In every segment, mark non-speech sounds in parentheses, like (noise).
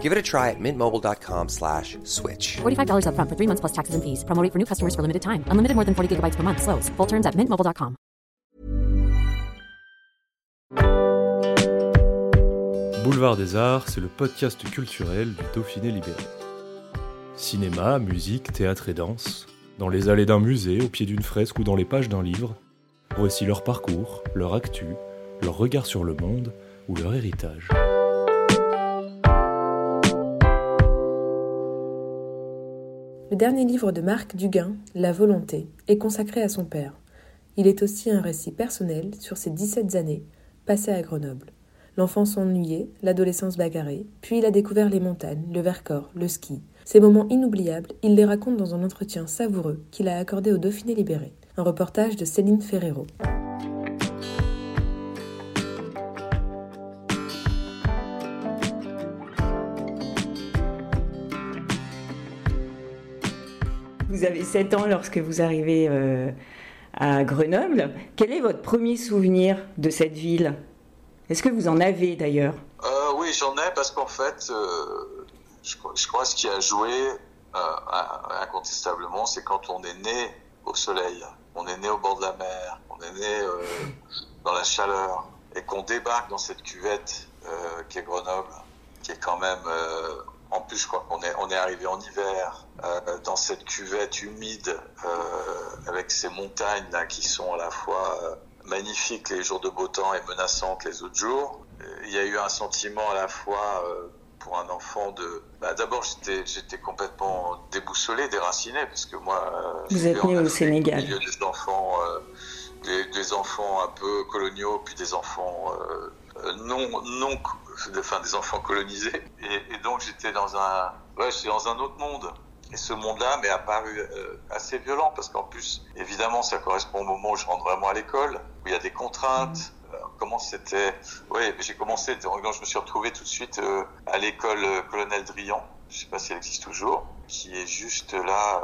Give it a try at mintmobile.com slash switch. $45 upfront for three months plus taxes and fees. Promo rate for new customers for limited time. Unlimited more than 40 gigabytes per month. Slows. Full terms at mintmobile.com. Boulevard des Arts, c'est le podcast culturel du Dauphiné libéré. Cinéma, musique, théâtre et danse, dans les allées d'un musée, au pied d'une fresque ou dans les pages d'un livre, voici leur parcours, leur actu, leur regard sur le monde ou leur héritage. Le dernier livre de Marc Duguin, La volonté, est consacré à son père. Il est aussi un récit personnel sur ses 17 années passées à Grenoble. L'enfance ennuyée, l'adolescence bagarrée, puis il a découvert les montagnes, le Vercors, le ski. Ces moments inoubliables, il les raconte dans un entretien savoureux qu'il a accordé au Dauphiné Libéré. Un reportage de Céline Ferrero. Vous avez 7 ans lorsque vous arrivez euh, à Grenoble. Quel est votre premier souvenir de cette ville? Est-ce que vous en avez d'ailleurs? Euh, oui, j'en ai parce qu'en fait, euh, je, crois- je crois ce qui a joué euh, incontestablement, c'est quand on est né au soleil, on est né au bord de la mer, on est né euh, dans la chaleur et qu'on débarque dans cette cuvette euh, qui est Grenoble, qui est quand même, euh, en plus, je crois qu'on est, on est arrivé en hiver euh, dans cette cuvette humide euh, avec ces montagnes là qui sont à la fois euh, magnifiques les jours de beau temps et menaçantes les autres jours. Il y a eu un sentiment à la fois pour un enfant de. Bah, D'abord, j'étais j'étais complètement déboussolé, déraciné, parce que moi. Vous êtes né au Sénégal. Au milieu des enfants, des, des enfants un peu coloniaux, puis des enfants non, non, enfin des enfants colonisés. Et, et donc j'étais dans un, ouais, j'étais dans un autre monde. Et ce monde-là m'est apparu euh, assez violent parce qu'en plus, évidemment, ça correspond au moment où je rentre vraiment à l'école, où il y a des contraintes. Euh, comment c'était Oui, j'ai commencé. Donc je me suis retrouvé tout de suite euh, à l'école euh, Colonel Drian. Je sais pas si elle existe toujours, qui est juste là,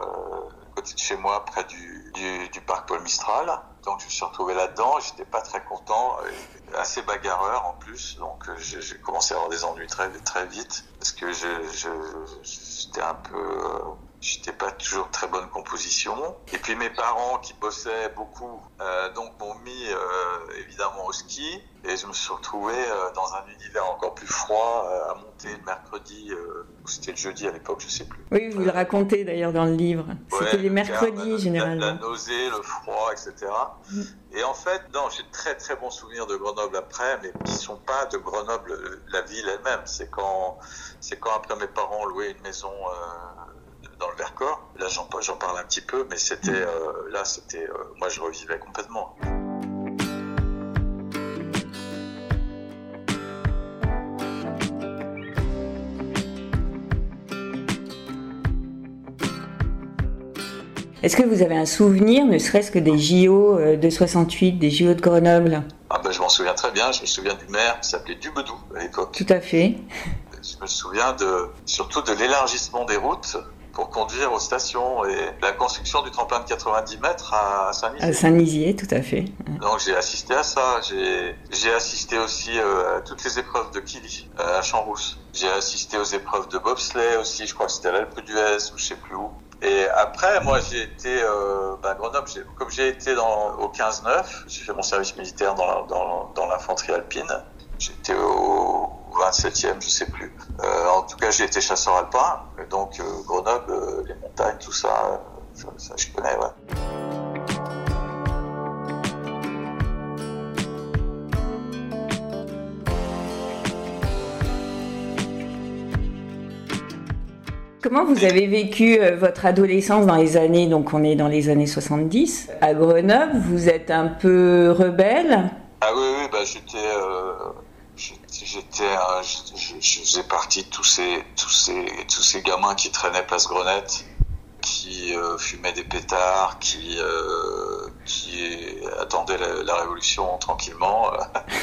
euh, chez moi, près du, du, parc Paul Mistral. Donc je me suis retrouvé là-dedans. J'étais pas très content, et assez bagarreur en plus. Donc euh, j'ai commencé à avoir des ennuis très très vite parce que j'étais un peu euh, J'étais pas toujours de très bonne composition. Et puis mes parents qui bossaient beaucoup, euh, donc m'ont mis euh, évidemment au ski. Et je me suis retrouvé euh, dans un univers encore plus froid à monter le mercredi, ou c'était le jeudi à l'époque, je sais plus. Oui, vous le racontez d'ailleurs dans le livre. Ouais, C'était les le mercredis la- généralement. La, la nausée, le froid, etc. Mm. Et en fait, non, j'ai de très très bons souvenirs de Grenoble après, mais qui sont pas de Grenoble, la ville elle-même. C'est quand, c'est quand après mes parents ont loué une maison dans le Vercors. Là, j'en parle un petit peu, mais c'était euh, là, c'était, euh, moi, je revivais complètement. Est-ce que vous avez un souvenir, ne serait-ce que des JO euh, de 68, des JO de Grenoble? Ah ben, je m'en souviens très bien. Je me souviens du maire qui s'appelait Dubedou à l'époque. Tout à fait. Je me souviens de, surtout de l'élargissement des routes pour conduire aux stations et la construction du tremplin de 90 mètres à À Saint-Nizier. Saint-Nizier, tout à fait. Donc j'ai assisté à ça. J'ai j'ai assisté aussi euh, à toutes les épreuves de Kili euh, à Champs-Rousse. J'ai assisté aux épreuves de bobsleigh aussi. Je crois que c'était à l'Alpe d'Huez ou je sais plus où. Et après, moi, j'ai été euh, bah, Grenoble. j'ai- Comme j'ai été dans, au 15-9, j'ai fait mon service militaire dans la- dans, dans l'infanterie alpine. J'étais au 27e, je sais plus. Euh, en tout cas, j'ai été chasseur alpin. Donc euh, Grenoble, euh, les montagnes, tout ça, ça, ça, je connais. Ouais. Comment vous avez vécu votre adolescence dans les années, donc on est dans les années 70, à Grenoble, vous êtes un peu rebelle? Ah oui, oui, bah j'étais, euh, j'étais, je, faisais partie de tous ces, tous ces, tous ces gamins qui traînaient place Grenette, qui euh, fumait des pétards, qui euh, qui attendait la, révolution tranquillement,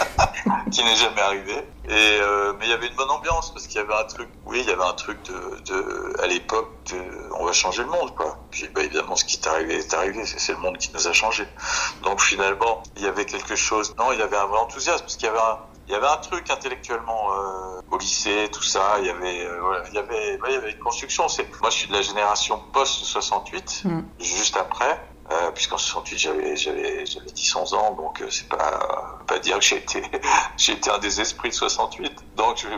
(laughs) qui n'est jamais arrivé. Et euh, mais il y avait une bonne ambiance parce qu'il y avait un truc, oui, il y avait un truc de, de à l'époque, on va changer le monde, quoi. Puis bah, évidemment, ce qui est arrivé est arrivé, c'est le monde qui nous a changé. Donc finalement, il y avait quelque chose. Non, il y avait un vrai enthousiasme parce qu'il y avait un, il y avait un truc intellectuellement euh, au lycée, tout ça. Il y avait, euh, voilà, il y avait, ouais, il y avait une construction. C'est, moi, je suis de la génération post 68, Mm. juste après. Euh, puisqu'en 68 j'avais j'avais j'avais 10 11 ans donc euh, c'est pas pas dire que j'ai été (laughs) j'ai été un des esprits de 68 donc euh,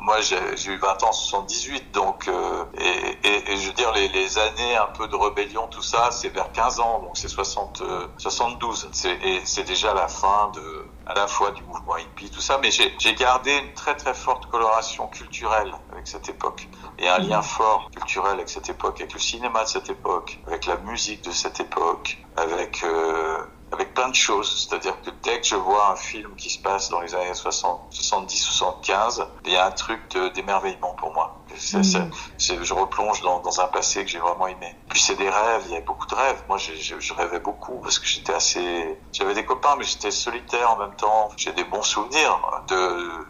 moi j'ai eu 20 ans en 78 donc euh, et, et, et je veux dire les, les années un peu de rébellion tout ça c'est vers 15 ans donc c'est 60 euh, 72 c'est et c'est déjà la fin de à la fois du mouvement hippie tout ça mais j'ai gardé une très très forte coloration culturelle avec cette époque et un lien fort culturel avec cette époque, avec le cinéma de cette époque, avec la musique de cette époque, avec euh, avec plein de choses. C'est-à-dire que dès que je vois un film qui se passe dans les années 60, 70, 75, il y a un truc d'émerveillement pour moi. C'est- je replonge dans, dans un passé que j'ai vraiment aimé. Puis c'est des rêves, il y avait beaucoup de rêves. Moi, je, je rêvais beaucoup parce que j'étais assez... J'avais des copains, mais j'étais solitaire en même temps. J'ai des bons souvenirs de,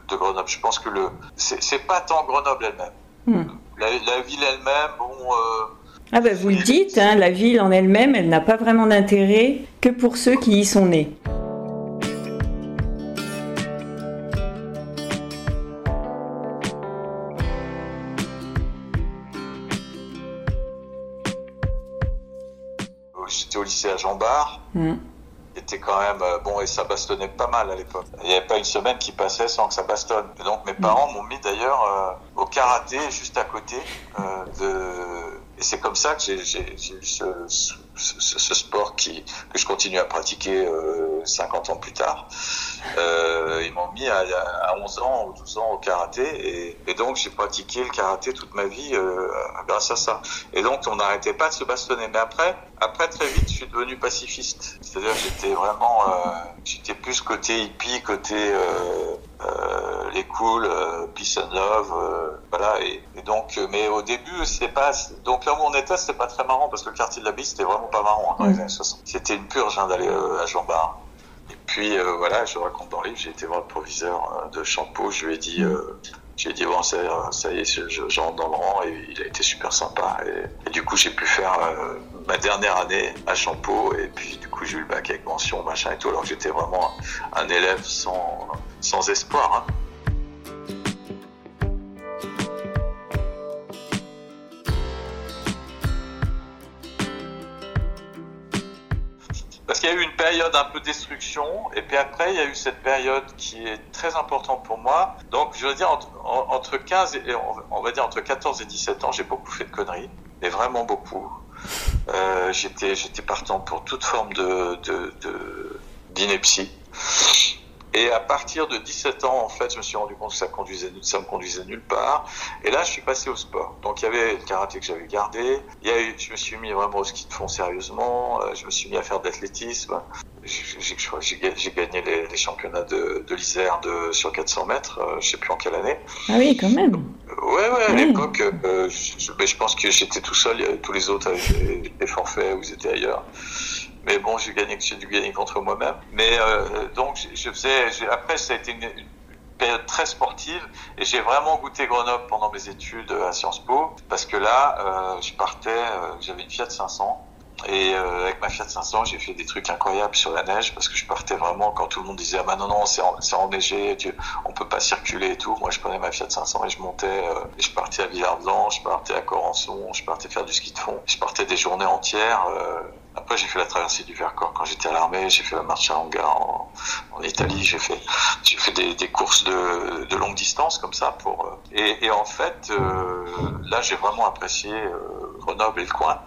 de Grenoble. Je pense que le c'est pas tant Grenoble elle-même. La, la ville elle-même, bon, euh, Ah ben vous le dites, hein, la ville en elle-même, elle n'a pas vraiment d'intérêt que pour ceux qui y sont nés. j'étais au lycée à Jean Bart, Hmm. qui était quand même euh, bon et ça bastonnait pas mal à l'époque. Il n'y avait pas une semaine qui passait sans que ça bastonne. Et donc mes parents m'ont mis d'ailleurs euh, au karaté juste à côté euh, de et c'est comme ça que j'ai eu ce, ce, ce- sport qui que je continue à pratiquer euh, 50 ans plus tard. Euh, ils m'ont mis à, à 11 ans ou 12 ans au karaté et, et donc j'ai pratiqué le karaté toute ma vie euh, grâce à ça. Et donc on n'arrêtait pas de se bastonner. Mais après, après très vite, je suis devenu pacifiste. C'est-à-dire j'étais vraiment, euh, j'étais plus côté hippie, côté euh, les cool, euh, peace and love, euh, voilà. Et, et donc, euh, mais au début, c'était pas. Donc là où on était, c'était pas très marrant parce que le quartier de la Bille, c'était vraiment pas marrant hein, dans les années 60. C'était une purge hein, d'aller euh, à Jean Bart. Puis euh, voilà, je raconte dans le livre, j'ai été voir le proviseur euh, de Champeau, je lui ai dit, euh, j'ai dit bon, ça, y est, je, rentre dans le rang et il a été super sympa. Et, du coup, j'ai pu faire euh, ma dernière année à Champeau et puis du coup, j'ai eu le bac avec mention, machin et tout, alors que j'étais vraiment un, un élève sans, sans espoir. Hein. Qu'il y a eu une période un peu destruction, et puis après, il y a eu cette période qui est très importante pour moi. Donc, je veux dire, entre, entre 15 et, on va dire entre 14 et 17 ans, j'ai beaucoup fait de conneries, mais vraiment beaucoup. Euh, j'étais, j'étais partant pour toute forme de, d'ineptie. Et à partir de 17 ans, en fait, je me suis rendu compte que ça conduisait, ça me conduisait nulle part. Et là, je suis passé au sport. Donc, il y avait le karaté que j'avais gardé. Il y a eu, je me suis mis vraiment au ski de fond sérieusement. Euh, Je me suis mis à faire de l'athlétisme. J'ai, gagné les, les, championnats de, de l'Isère de, sur 400 mètres. Euh, je sais plus en quelle année. Ah oui, quand même. Ouais, ouais, à l'époque, euh, je, mais je pense que j'étais tout seul. Tous les autres avaient des forfaits ou ils étaient ailleurs. Mais bon, j'ai gagné, dû gagner contre moi-même. Mais euh, donc, je faisais. Après, ça a été une, période très sportive et j'ai vraiment goûté Grenoble pendant mes études à Sciences Po parce que là, euh, je partais, euh, j'avais une Fiat 500 et euh, avec ma Fiat 500, j'ai fait des trucs incroyables sur la neige parce que je partais vraiment quand tout le monde disait ah bah non non c'est en, enneigé, tu, on peut pas circuler et tout. Moi, je prenais ma Fiat 500 et je montais, euh, et je partais à Villard-Blanc, je partais à Corançon, je partais faire du ski de fond, je partais des journées entières. Euh, après, j'ai fait la traversée du Vercors quand j'étais à l'armée. J'ai fait la marche à hangar en, en Italie. J'ai fait, j'ai fait des, des courses de, de, longue distance comme ça pour. Euh, et, et, en fait, euh, là, j'ai vraiment apprécié euh, Grenoble et le coin.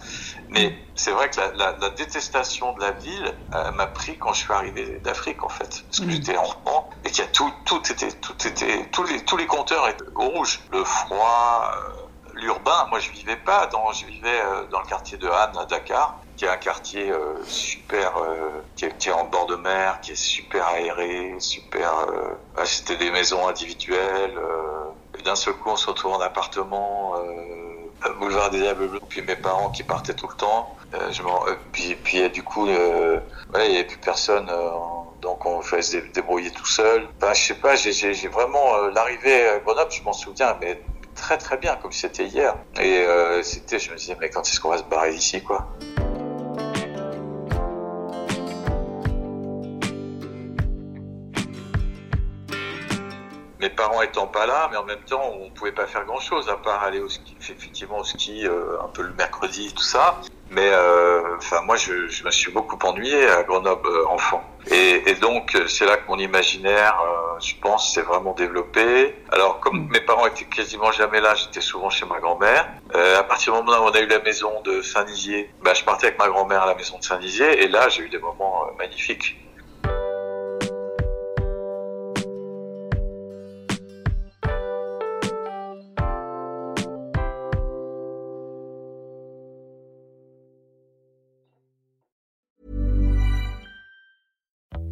Mais c'est vrai que la, la, la, détestation de la ville euh, m'a pris quand je suis arrivé d'Afrique en fait, parce que mmh. j'étais enfant et qu'il y a tout, tout était, tout était, tous les, tous les compteurs étaient au rouge. Le froid, l'urbain. Moi, je vivais pas dans, je vivais dans le quartier de Anne à Dakar qui est un quartier euh, super, euh, qui, est, qui, est, en bord de mer, qui est super aéré, super. Euh, c'était des maisons individuelles. et d'un seul coup, on se retrouve en appartement boulevard des Diables Puis mes parents qui partaient tout le temps. Euh, je euh, puis, puis du coup, euh, il n'y avait plus personne. donc on fallait se débrouiller tout seul. Enfin, je sais pas, j'ai vraiment l'arrivée à Grenoble, je m'en souviens, mais très très bien, comme c'était hier. Et c'était, je me disais, mais quand est-ce qu'on va se barrer d'ici, quoi? Parents étant pas là, mais en même temps, on pouvait pas faire grand chose à part aller au ski, effectivement au ski euh, un peu le mercredi, tout ça. Mais euh, enfin, moi, je, je, me suis beaucoup ennuyé à Grenoble euh, enfant. Et, et donc, c'est là que mon imaginaire, je pense, s'est vraiment développé. Alors, comme mes parents étaient quasiment jamais là, j'étais souvent chez ma grand-mère. à partir du moment où on a eu la maison de Saint-Nizier, bah, je partais avec ma grand-mère à la maison de Saint-Nizier. Et là, j'ai eu des moments magnifiques.